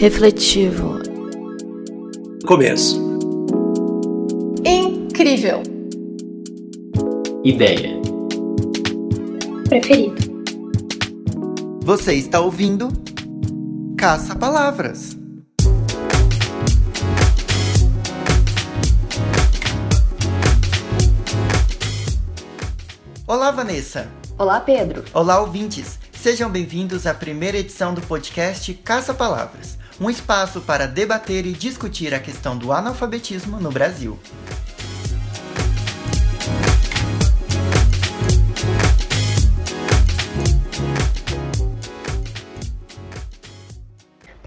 refletivo, Começo. Incrível. Ideia. Preferido. Você está ouvindo Caça Palavras. Olá, Vanessa. Olá, Pedro. Olá, ouvintes. Sejam bem-vindos à primeira edição do podcast Caça Palavras, um espaço para debater e discutir a questão do analfabetismo no Brasil.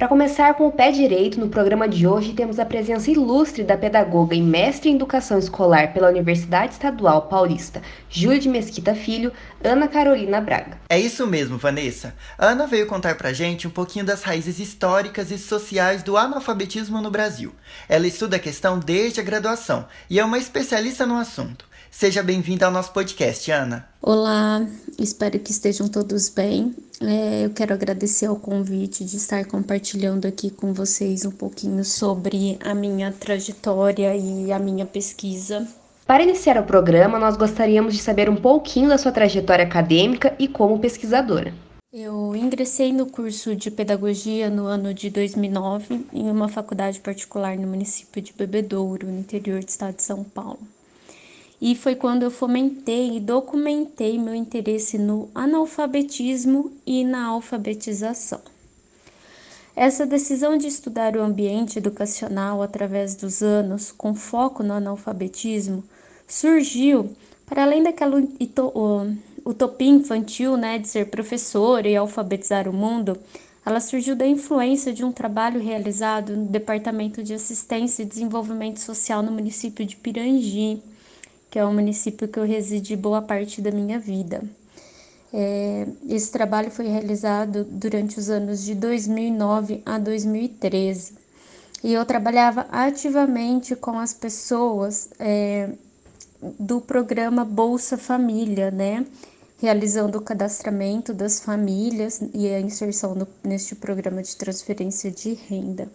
Para começar com o pé direito, no programa de hoje temos a presença ilustre da pedagoga e mestre em educação escolar pela Universidade Estadual Paulista, Júlia de Mesquita Filho, Ana Carolina Braga. É isso mesmo, Vanessa. A Ana veio contar pra gente um pouquinho das raízes históricas e sociais do analfabetismo no Brasil. Ela estuda a questão desde a graduação e é uma especialista no assunto. Seja bem-vinda ao nosso podcast, Ana. Olá, espero que estejam todos bem. É, eu quero agradecer ao convite de estar compartilhando aqui com vocês um pouquinho sobre a minha trajetória e a minha pesquisa. Para iniciar o programa, nós gostaríamos de saber um pouquinho da sua trajetória acadêmica e como pesquisadora. Eu ingressei no curso de pedagogia no ano de 2009 em uma faculdade particular no município de Bebedouro, no interior do estado de São Paulo. E foi quando eu fomentei e documentei meu interesse no analfabetismo e na alfabetização. Essa decisão de estudar o ambiente educacional através dos anos, com foco no analfabetismo, surgiu para além daquela utopia infantil né, de ser professor e alfabetizar o mundo, ela surgiu da influência de um trabalho realizado no Departamento de Assistência e Desenvolvimento Social no município de Pirangi, que é o município que eu residi boa parte da minha vida. É, esse trabalho foi realizado durante os anos de 2009 a 2013 e eu trabalhava ativamente com as pessoas é, do programa Bolsa Família, né? Realizando o cadastramento das famílias e a inserção no, neste programa de transferência de renda.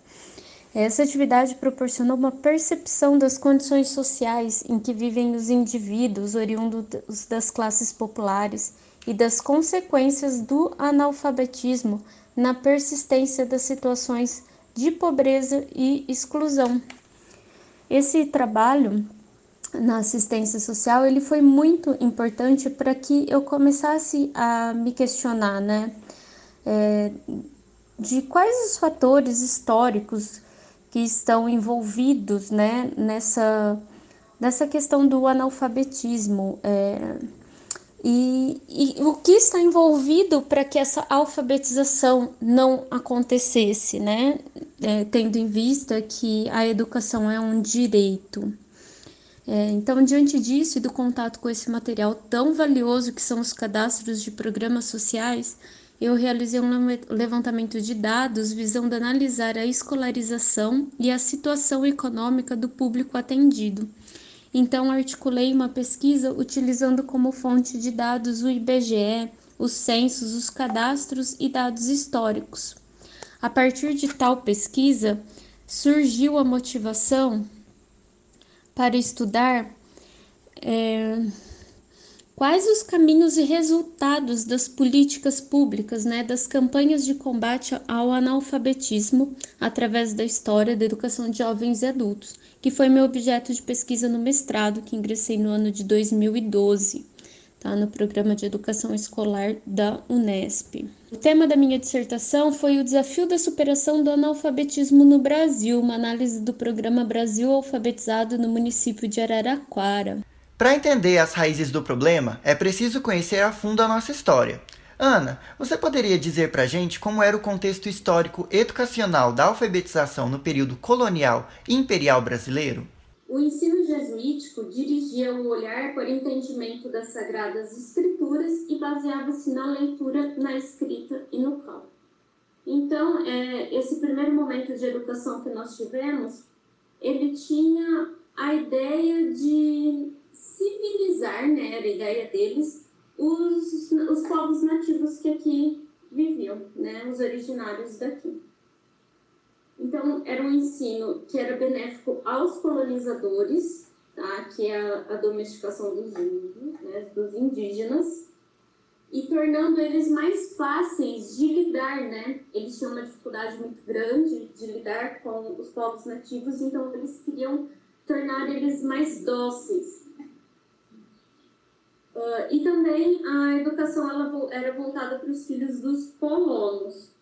Essa atividade proporcionou uma percepção das condições sociais em que vivem os indivíduos oriundos das classes populares e das consequências do analfabetismo na persistência das situações de pobreza e exclusão. Esse trabalho na assistência social ele foi muito importante para que eu começasse a me questionar, né, é, de quais os fatores históricos que estão envolvidos né, nessa, nessa questão do analfabetismo. É, e, e, o que está envolvido para que essa alfabetização não acontecesse, né? É, tendo em vista que a educação é um direito. É, então, diante disso e do contato com esse material tão valioso que são os cadastros de programas sociais, eu realizei um levantamento de dados visando analisar a escolarização e a situação econômica do público atendido. Então, articulei uma pesquisa utilizando como fonte de dados o IBGE, os censos, os cadastros e dados históricos. A partir de tal pesquisa, surgiu a motivação para estudar. É, Quais os caminhos e resultados das políticas públicas, né, das campanhas de combate ao analfabetismo através da história da educação de jovens e adultos, que foi meu objeto de pesquisa no mestrado, que ingressei no ano de 2012, tá, no programa de educação escolar da Unesp. O tema da minha dissertação foi o desafio da superação do analfabetismo no Brasil, uma análise do programa Brasil Alfabetizado no município de Araraquara. Para entender as raízes do problema, é preciso conhecer a fundo a nossa história. Ana, você poderia dizer para gente como era o contexto histórico educacional da alfabetização no período colonial e imperial brasileiro? O ensino jesuítico dirigia o olhar para o entendimento das sagradas escrituras e baseava-se na leitura, na escrita e no campo. Então, é, esse primeiro momento de educação que nós tivemos, ele tinha a ideia de civilizar, né, era a ideia deles, os, os povos nativos que aqui viviam, né, os originários daqui. Então, era um ensino que era benéfico aos colonizadores, tá? que é a, a domesticação dos índios, né? dos indígenas, e tornando eles mais fáceis de lidar, né? Eles tinham uma dificuldade muito grande de lidar com os povos nativos, então eles queriam tornar eles mais dóceis. Uh, e também a educação ela era voltada para os filhos dos colonos,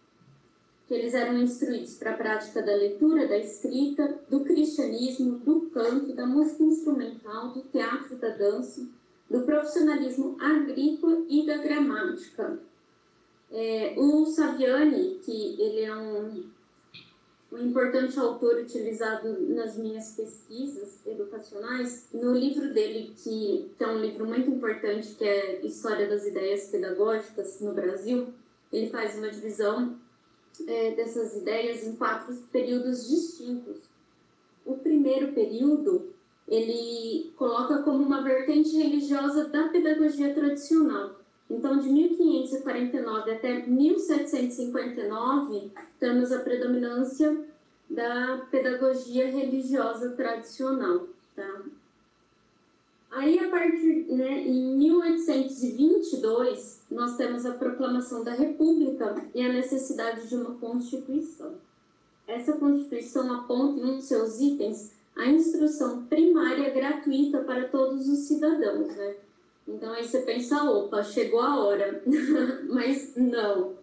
que eles eram instruídos para a prática da leitura, da escrita, do cristianismo, do canto, da música instrumental, do teatro, da dança, do profissionalismo agrícola e da gramática. É, o Saviani, que ele é um, um importante autor utilizado nas minhas pesquisas educacionais, no livro dele, que, que é um livro muito importante, que é História das Ideias Pedagógicas no Brasil, ele faz uma divisão é, dessas ideias em quatro períodos distintos. O primeiro período ele coloca como uma vertente religiosa da pedagogia tradicional. Então, de 1549 até 1759, temos a predominância da pedagogia religiosa tradicional. Tá? Aí, a partir, né, em 1822, nós temos a proclamação da República e a necessidade de uma Constituição. Essa Constituição aponta em um de seus itens a instrução primária gratuita para todos os cidadãos, né? Então aí você pensa, opa, chegou a hora. Mas não.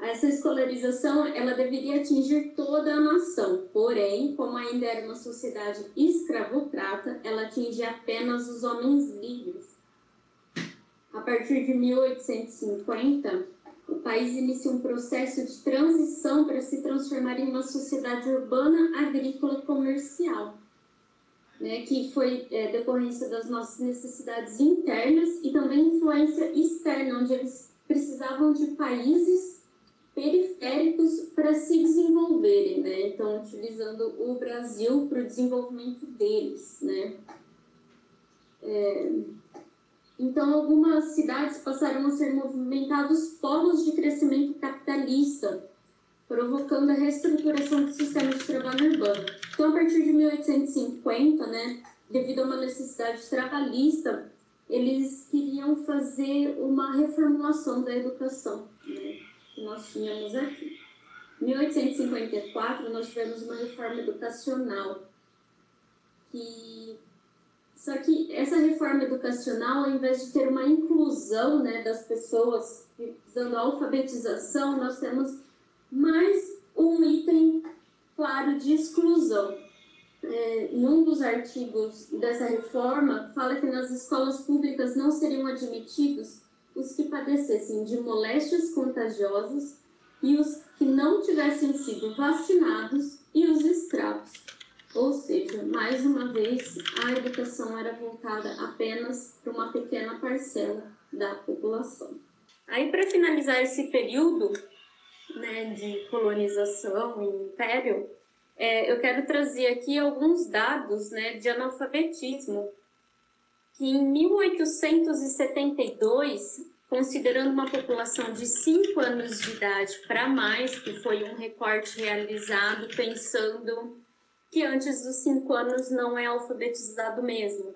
Essa escolarização, ela deveria atingir toda a nação. Porém, como ainda era uma sociedade escravocrata, ela atingia apenas os homens livres. A partir de 1850, o país inicia um processo de transição para se transformar em uma sociedade urbana, agrícola comercial, né, que foi é, decorrência das nossas necessidades internas e também influência externa, onde eles precisavam de países periféricos para se desenvolverem, né? Então, utilizando o Brasil para o desenvolvimento deles, né? É, então, algumas cidades passaram a ser movimentados polos de crescimento capitalista, provocando a reestruturação do sistema de trabalho urbano. Então, a partir de 1850, né, devido a uma necessidade trabalhista, eles queriam fazer uma reformulação da educação né, que nós tínhamos aqui. Em 1854, nós tivemos uma reforma educacional que só que essa reforma educacional, ao invés de ter uma inclusão né, das pessoas visando a alfabetização, nós temos mais um item claro de exclusão. É, num dos artigos dessa reforma, fala que nas escolas públicas não seriam admitidos os que padecessem de moléstias contagiosas e os que não tivessem sido vacinados e os escravos. Ou seja, mais uma vez, a educação era voltada apenas para uma pequena parcela da população. Aí, para finalizar esse período né, de colonização e império, é, eu quero trazer aqui alguns dados né, de analfabetismo, que em 1872, considerando uma população de 5 anos de idade para mais, que foi um recorte realizado pensando que antes dos cinco anos não é alfabetizado mesmo.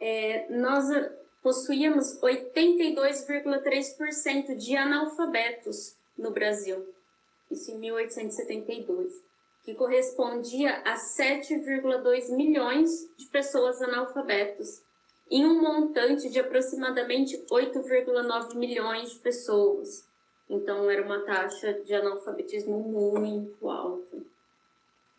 É, nós possuíamos 82,3% de analfabetos no Brasil, isso em 1872, que correspondia a 7,2 milhões de pessoas analfabetos, em um montante de aproximadamente 8,9 milhões de pessoas. Então, era uma taxa de analfabetismo muito alta.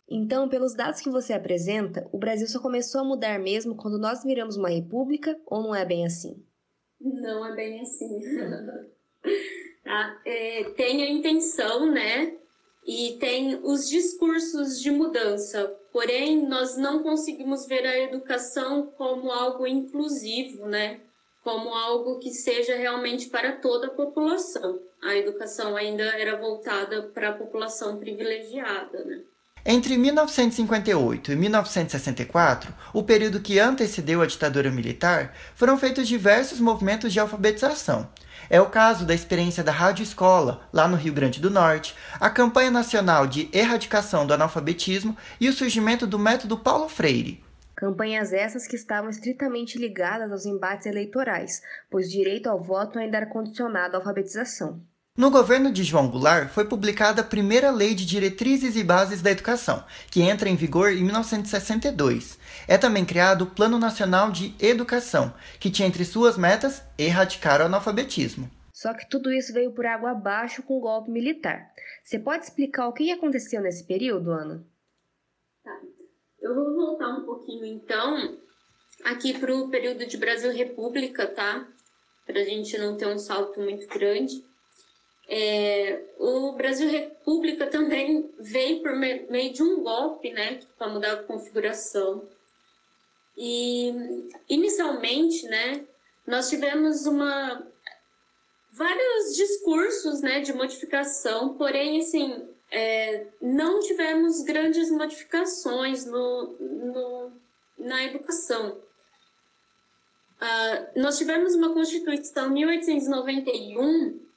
Então, pelos dados que você apresenta, o Brasil só começou a mudar mesmo quando nós viramos uma república ou não é bem assim? Não é bem assim. tá? é, tem a intenção, né? E tem os discursos de mudança. Porém, nós não conseguimos ver a educação como algo inclusivo, né? Como algo que seja realmente para toda a população. A educação ainda era voltada para a população privilegiada, né? Entre 1958 e 1964, o período que antecedeu a ditadura militar, foram feitos diversos movimentos de alfabetização. É o caso da experiência da Rádio Escola, lá no Rio Grande do Norte, a campanha nacional de erradicação do analfabetismo e o surgimento do método Paulo Freire. Campanhas essas que estavam estritamente ligadas aos embates eleitorais, pois direito ao voto ainda era condicionado à alfabetização. No governo de João Goulart foi publicada a primeira Lei de Diretrizes e Bases da Educação, que entra em vigor em 1962. É também criado o Plano Nacional de Educação, que tinha entre suas metas erradicar o analfabetismo. Só que tudo isso veio por água abaixo com o golpe militar. Você pode explicar o que aconteceu nesse período, Ana? Tá. Eu vou voltar um pouquinho então aqui para o período de Brasil República, tá? Para a gente não ter um salto muito grande. É, o Brasil República também veio por meio de um golpe, né, para mudar a configuração. E inicialmente, né, nós tivemos uma vários discursos, né, de modificação, porém, assim, é, não tivemos grandes modificações no, no na educação. Uh, nós tivemos uma Constituição em 1891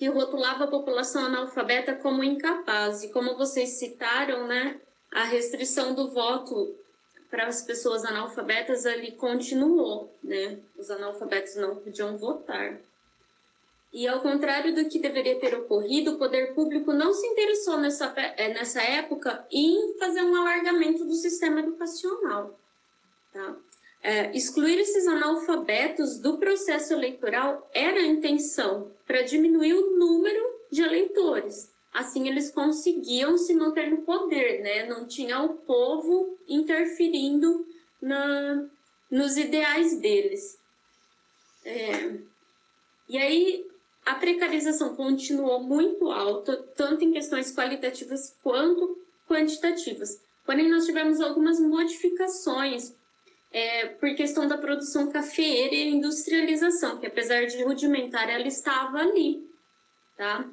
que rotulava a população analfabeta como incapaz. E como vocês citaram, né, a restrição do voto para as pessoas analfabetas ali continuou, né? Os analfabetos não podiam votar. E ao contrário do que deveria ter ocorrido, o poder público não se interessou nessa, eh, nessa época em fazer um alargamento do sistema educacional. Tá? É, excluir esses analfabetos do processo eleitoral era a intenção para diminuir o número de eleitores. Assim, eles conseguiam se manter no poder, né? Não tinha o povo interferindo na, nos ideais deles. É, e aí, a precarização continuou muito alta, tanto em questões qualitativas quanto quantitativas. Porém, nós tivemos algumas modificações é, por questão da produção cafeeira e industrialização, que apesar de rudimentar, ela estava ali, tá?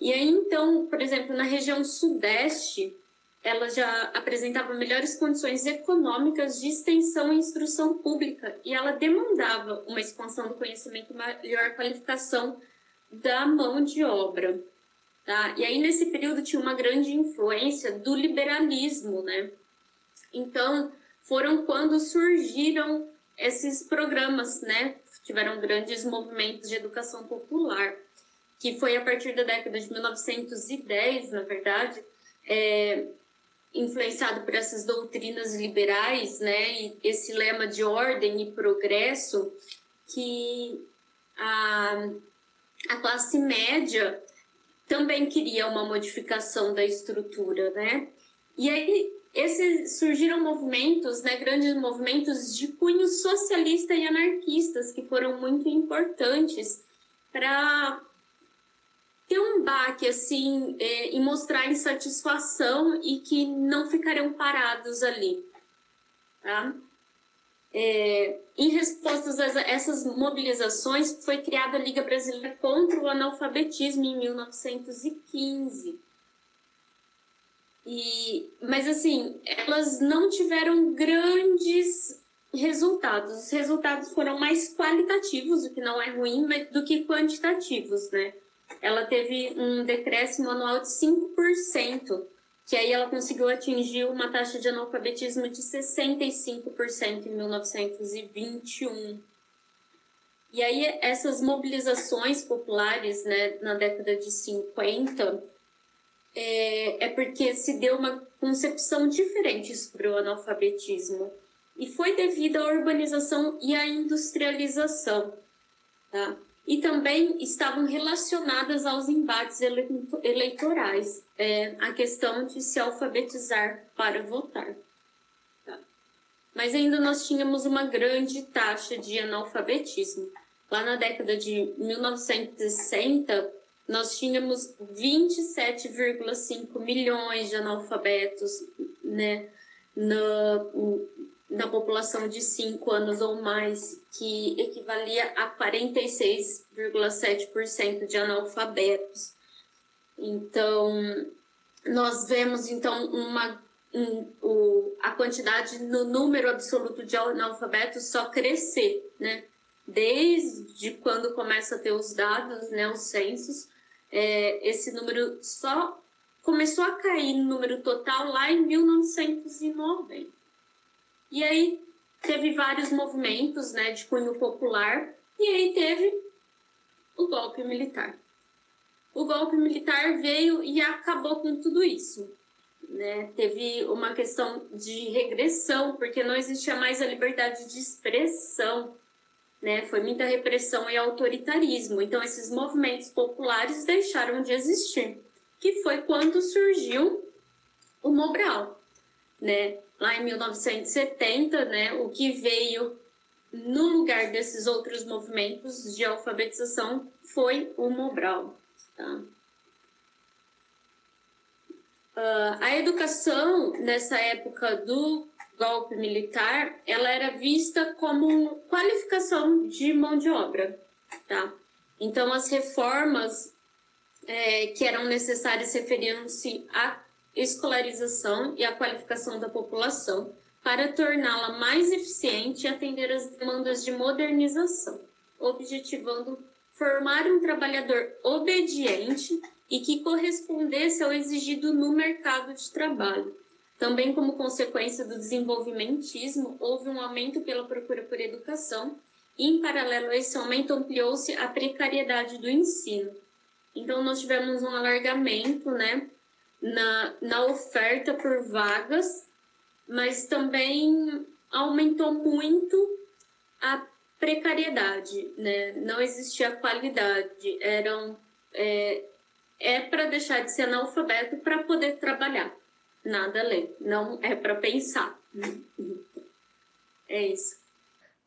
E aí, então, por exemplo, na região sudeste, ela já apresentava melhores condições econômicas de extensão e instrução pública, e ela demandava uma expansão do conhecimento, maior qualificação da mão de obra. Tá? E aí, nesse período, tinha uma grande influência do liberalismo, né? Então, foram quando surgiram esses programas, né? Tiveram grandes movimentos de educação popular, que foi a partir da década de 1910, na verdade, é, influenciado por essas doutrinas liberais, né? E esse lema de ordem e progresso, que a, a classe média também queria uma modificação da estrutura, né? E aí esses surgiram movimentos, né, grandes movimentos de cunho socialista e anarquistas que foram muito importantes para ter um baque assim é, e mostrar insatisfação e que não ficariam parados ali, tá? É, em resposta a essas mobilizações, foi criada a Liga Brasileira contra o Analfabetismo em 1915 e, mas assim, elas não tiveram grandes resultados. Os resultados foram mais qualitativos, o que não é ruim, do que quantitativos, né? Ela teve um decréscimo anual de 5%, que aí ela conseguiu atingir uma taxa de analfabetismo de 65% em 1921. E aí essas mobilizações populares, né, na década de 50, é, é porque se deu uma concepção diferente sobre o analfabetismo. E foi devido à urbanização e à industrialização. Tá? E também estavam relacionadas aos embates eleitorais, é, a questão de se alfabetizar para votar. Tá? Mas ainda nós tínhamos uma grande taxa de analfabetismo. Lá na década de 1960, nós tínhamos 27,5 milhões de analfabetos né, na, na população de 5 anos ou mais, que equivalia a 46,7% de analfabetos. Então, nós vemos então uma um, o, a quantidade no número absoluto de analfabetos só crescer, né? Desde quando começa a ter os dados, né, os censos, é, esse número só começou a cair no número total lá em 1990. E aí teve vários movimentos, né, de cunho popular, e aí teve o golpe militar. O golpe militar veio e acabou com tudo isso. Né? Teve uma questão de regressão, porque não existia mais a liberdade de expressão. Né? Foi muita repressão e autoritarismo. Então, esses movimentos populares deixaram de existir, que foi quando surgiu o Mobral. Né? Lá em 1970, né, o que veio no lugar desses outros movimentos de alfabetização foi o Mobral. Tá? Uh, a educação nessa época do golpe militar, ela era vista como qualificação de mão de obra, tá? Então as reformas é, que eram necessárias referiam-se à escolarização e à qualificação da população para torná-la mais eficiente e atender às demandas de modernização, objetivando formar um trabalhador obediente e que correspondesse ao exigido no mercado de trabalho. Também como consequência do desenvolvimentismo, houve um aumento pela procura por educação e, em paralelo a esse aumento, ampliou-se a precariedade do ensino. Então, nós tivemos um alargamento né, na, na oferta por vagas, mas também aumentou muito a precariedade, né? não existia qualidade, eram é, é para deixar de ser analfabeto para poder trabalhar. Nada além. Não é para pensar. É isso.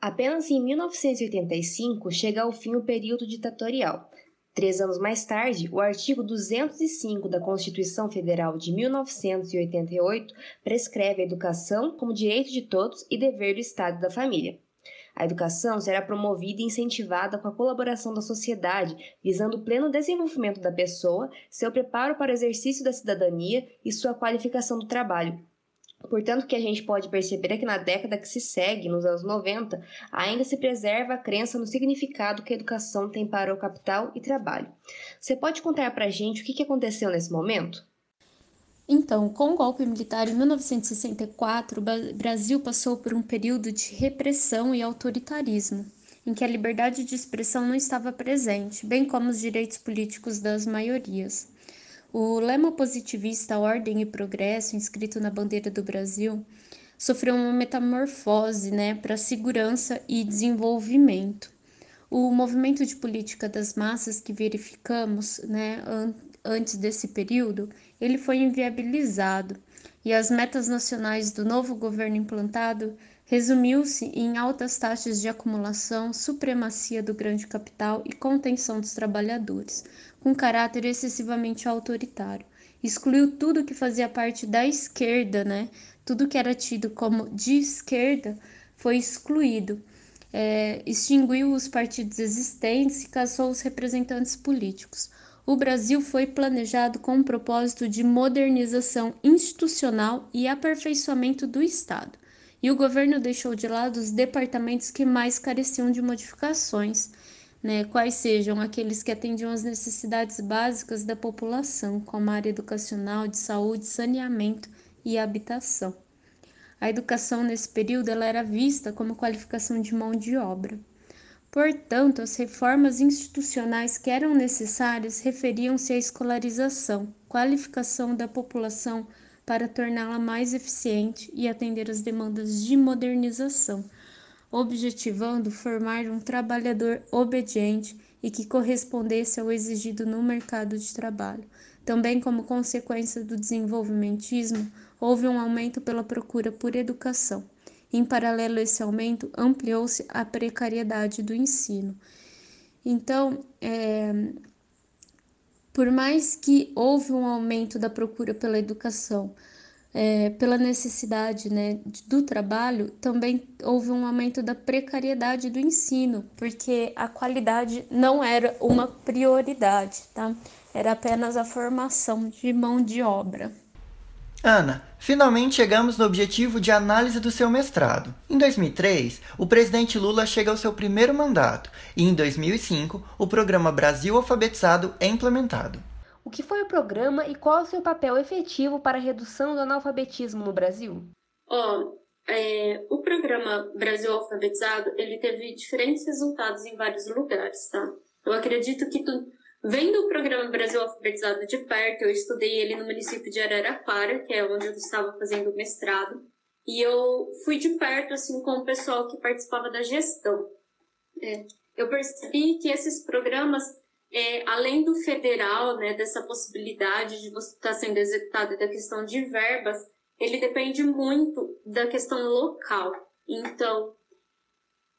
Apenas em 1985 chega ao fim o período ditatorial. Três anos mais tarde, o artigo 205 da Constituição Federal de 1988 prescreve a educação como direito de todos e dever do Estado e da família. A educação será promovida e incentivada com a colaboração da sociedade, visando o pleno desenvolvimento da pessoa, seu preparo para o exercício da cidadania e sua qualificação do trabalho. Portanto, o que a gente pode perceber é que na década que se segue, nos anos 90, ainda se preserva a crença no significado que a educação tem para o capital e trabalho. Você pode contar para a gente o que aconteceu nesse momento? Então, com o golpe militar em 1964, o Brasil passou por um período de repressão e autoritarismo, em que a liberdade de expressão não estava presente, bem como os direitos políticos das maiorias. O lema positivista Ordem e Progresso, inscrito na bandeira do Brasil, sofreu uma metamorfose né, para segurança e desenvolvimento. O movimento de política das massas que verificamos né, antes desse período, ele foi inviabilizado e as metas nacionais do novo governo implantado resumiu-se em altas taxas de acumulação, supremacia do grande capital e contenção dos trabalhadores, com caráter excessivamente autoritário. Excluiu tudo que fazia parte da esquerda, né? Tudo que era tido como de esquerda foi excluído. É, extinguiu os partidos existentes e caçou os representantes políticos o Brasil foi planejado com o propósito de modernização institucional e aperfeiçoamento do Estado, e o governo deixou de lado os departamentos que mais careciam de modificações, né, quais sejam aqueles que atendiam às necessidades básicas da população, como a área educacional, de saúde, saneamento e habitação. A educação nesse período ela era vista como qualificação de mão de obra. Portanto, as reformas institucionais que eram necessárias referiam-se à escolarização, qualificação da população para torná-la mais eficiente e atender às demandas de modernização, objetivando formar um trabalhador obediente e que correspondesse ao exigido no mercado de trabalho. Também, como consequência do desenvolvimentismo, houve um aumento pela procura por educação. Em paralelo a esse aumento, ampliou-se a precariedade do ensino. Então, é, por mais que houve um aumento da procura pela educação, é, pela necessidade né, do trabalho, também houve um aumento da precariedade do ensino, porque a qualidade não era uma prioridade. Tá? era apenas a formação de mão de obra. Ana, finalmente chegamos no objetivo de análise do seu mestrado. Em 2003, o presidente Lula chega ao seu primeiro mandato e em 2005, o programa Brasil Alfabetizado é implementado. O que foi o programa e qual é o seu papel efetivo para a redução do analfabetismo no Brasil? Oh, é, o programa Brasil Alfabetizado ele teve diferentes resultados em vários lugares, tá? Eu acredito que tu, vendo o programa Brasil Alfabetizado de perto, eu estudei ele no município de Araraquara, que é onde eu estava fazendo o mestrado, e eu fui de perto assim com o pessoal que participava da gestão. É, eu percebi que esses programas é, além do federal, né, dessa possibilidade de você estar sendo executado da questão de verbas, ele depende muito da questão local. Então,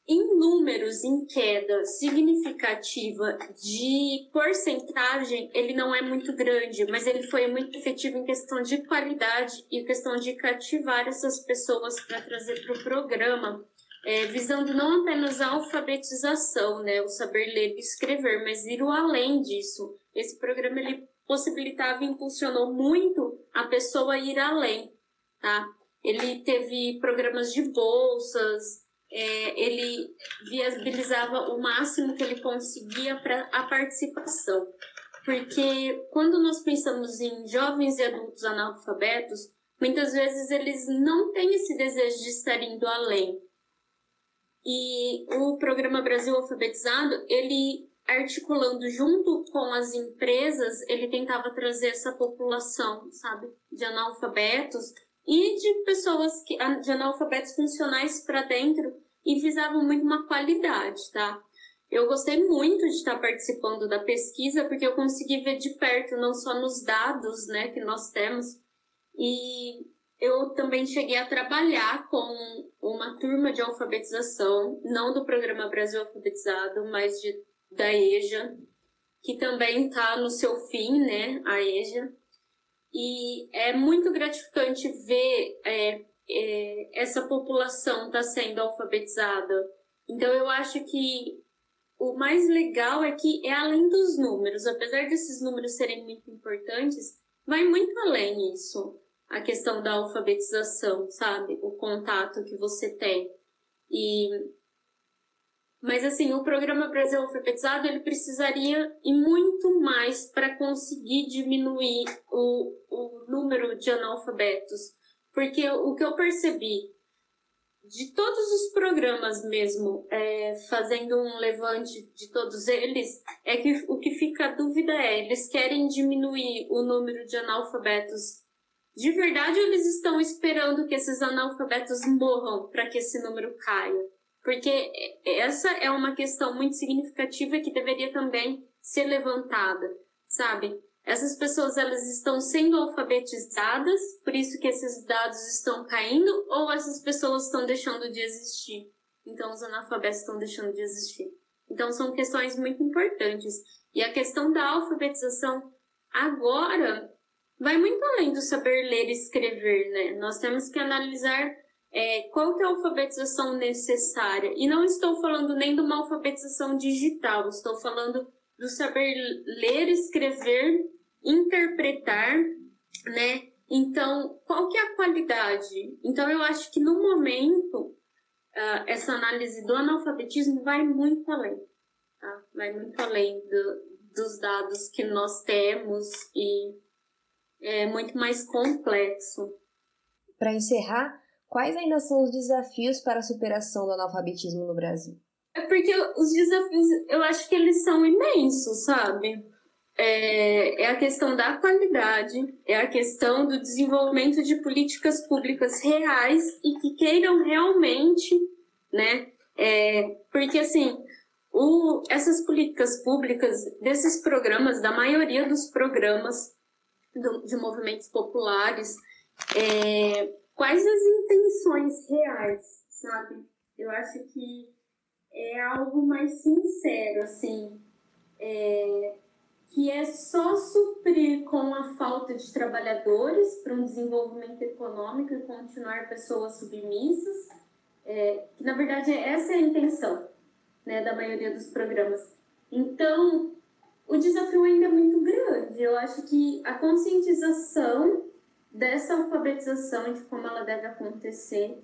em números em queda significativa de porcentagem, ele não é muito grande, mas ele foi muito efetivo em questão de qualidade e questão de cativar essas pessoas para trazer para o programa é, visando não apenas a alfabetização, né, o saber ler e escrever, mas ir além disso. Esse programa ele possibilitava e impulsionou muito a pessoa ir além, tá? Ele teve programas de bolsas, é, ele viabilizava o máximo que ele conseguia para a participação. Porque quando nós pensamos em jovens e adultos analfabetos, muitas vezes eles não têm esse desejo de estar indo além. E o programa Brasil Alfabetizado, ele articulando junto com as empresas, ele tentava trazer essa população, sabe, de analfabetos e de pessoas que de analfabetos funcionais para dentro e visavam muito uma qualidade, tá? Eu gostei muito de estar participando da pesquisa porque eu consegui ver de perto não só nos dados, né, que nós temos e eu também cheguei a trabalhar com uma turma de alfabetização, não do programa Brasil Alfabetizado, mas de, da EJA, que também está no seu fim, né, a EJA. E é muito gratificante ver é, é, essa população está sendo alfabetizada. Então, eu acho que o mais legal é que é além dos números, apesar desses números serem muito importantes, vai muito além isso a questão da alfabetização, sabe? O contato que você tem. E mas assim, o programa Brasil Alfabetizado ele precisaria ir muito mais para conseguir diminuir o, o número de analfabetos. Porque o que eu percebi de todos os programas mesmo, é, fazendo um levante de todos eles, é que o que fica a dúvida é, eles querem diminuir o número de analfabetos de verdade, eles estão esperando que esses analfabetos morram para que esse número caia. Porque essa é uma questão muito significativa que deveria também ser levantada, sabe? Essas pessoas elas estão sendo alfabetizadas, por isso que esses dados estão caindo, ou essas pessoas estão deixando de existir? Então os analfabetos estão deixando de existir. Então são questões muito importantes. E a questão da alfabetização agora vai muito além do saber ler e escrever, né? Nós temos que analisar é, qual que é a alfabetização necessária. E não estou falando nem de uma alfabetização digital, estou falando do saber ler, escrever, interpretar, né? Então, qual que é a qualidade? Então, eu acho que no momento, uh, essa análise do analfabetismo vai muito além, tá? Vai muito além do, dos dados que nós temos e é muito mais complexo. Para encerrar, quais ainda são os desafios para a superação do analfabetismo no Brasil? É porque os desafios, eu acho que eles são imensos, sabe? É, é, a questão da qualidade, é a questão do desenvolvimento de políticas públicas reais e que queiram realmente, né? É, porque assim, o, essas políticas públicas, desses programas, da maioria dos programas, do, de movimentos populares, é, quais as intenções reais, sabe? Eu acho que é algo mais sincero, assim, é, que é só suprir com a falta de trabalhadores para um desenvolvimento econômico e continuar pessoas submissas, é, que na verdade essa é a intenção né, da maioria dos programas. Então, o desafio ainda é muito grande. Eu acho que a conscientização dessa alfabetização de como ela deve acontecer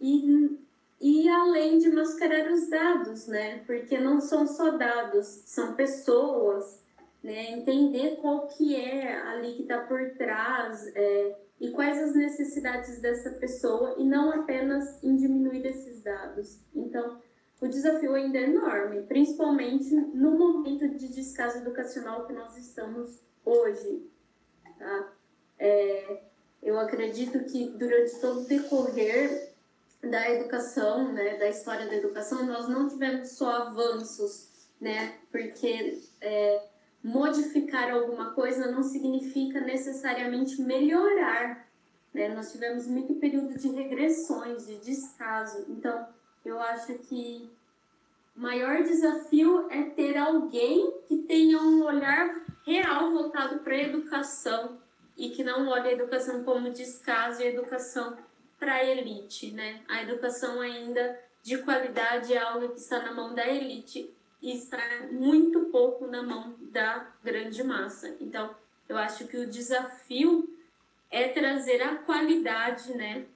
e, e além de mascarar os dados, né? Porque não são só dados, são pessoas, né? Entender qual que é ali que está por trás é, e quais as necessidades dessa pessoa e não apenas em diminuir esses dados. Então, o desafio ainda é enorme, principalmente no momento de descaso educacional que nós estamos hoje. Tá? É, eu acredito que durante todo o decorrer da educação, né, da história da educação, nós não tivemos só avanços, né, porque é, modificar alguma coisa não significa necessariamente melhorar, né, nós tivemos muito período de regressões, de descaso, então eu acho que o maior desafio é ter alguém que tenha um olhar real voltado para a educação e que não olhe a educação como descaso e educação para a elite, né? A educação ainda de qualidade é algo que está na mão da elite e está muito pouco na mão da grande massa. Então, eu acho que o desafio é trazer a qualidade, né,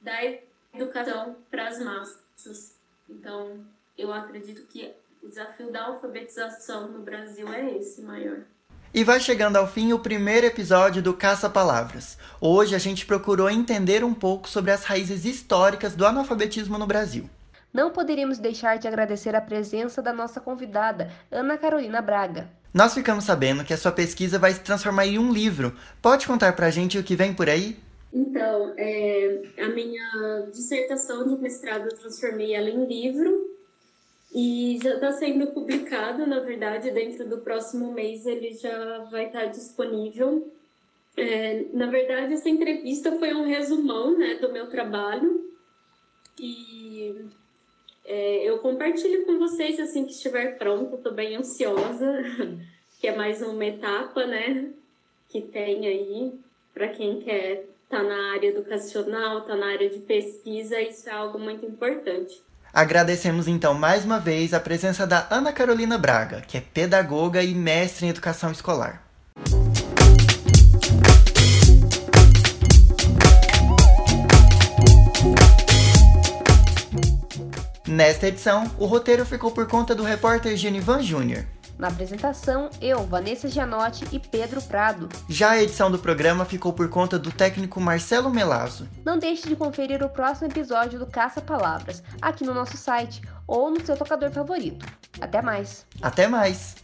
da educação para as massas. Então, eu acredito que o desafio da alfabetização no Brasil é esse maior. E vai chegando ao fim o primeiro episódio do Caça Palavras. Hoje a gente procurou entender um pouco sobre as raízes históricas do analfabetismo no Brasil. Não poderíamos deixar de agradecer a presença da nossa convidada, Ana Carolina Braga. Nós ficamos sabendo que a sua pesquisa vai se transformar em um livro. Pode contar pra gente o que vem por aí? Então, é, a minha dissertação de mestrado eu transformei ela em livro e já está sendo publicado, na verdade, dentro do próximo mês ele já vai estar tá disponível. É, na verdade, essa entrevista foi um resumão né, do meu trabalho e é, eu compartilho com vocês assim que estiver pronto. Estou bem ansiosa, que é mais uma etapa, né, que tem aí para quem quer estar tá na área educacional, estar tá na área de pesquisa, isso é algo muito importante. Agradecemos então mais uma vez a presença da Ana Carolina Braga, que é pedagoga e mestre em educação escolar. Nesta edição, o roteiro ficou por conta do repórter Genivan Júnior. Na apresentação, eu, Vanessa Gianotti e Pedro Prado. Já a edição do programa ficou por conta do técnico Marcelo Melazo. Não deixe de conferir o próximo episódio do Caça Palavras, aqui no nosso site ou no seu tocador favorito. Até mais! Até mais!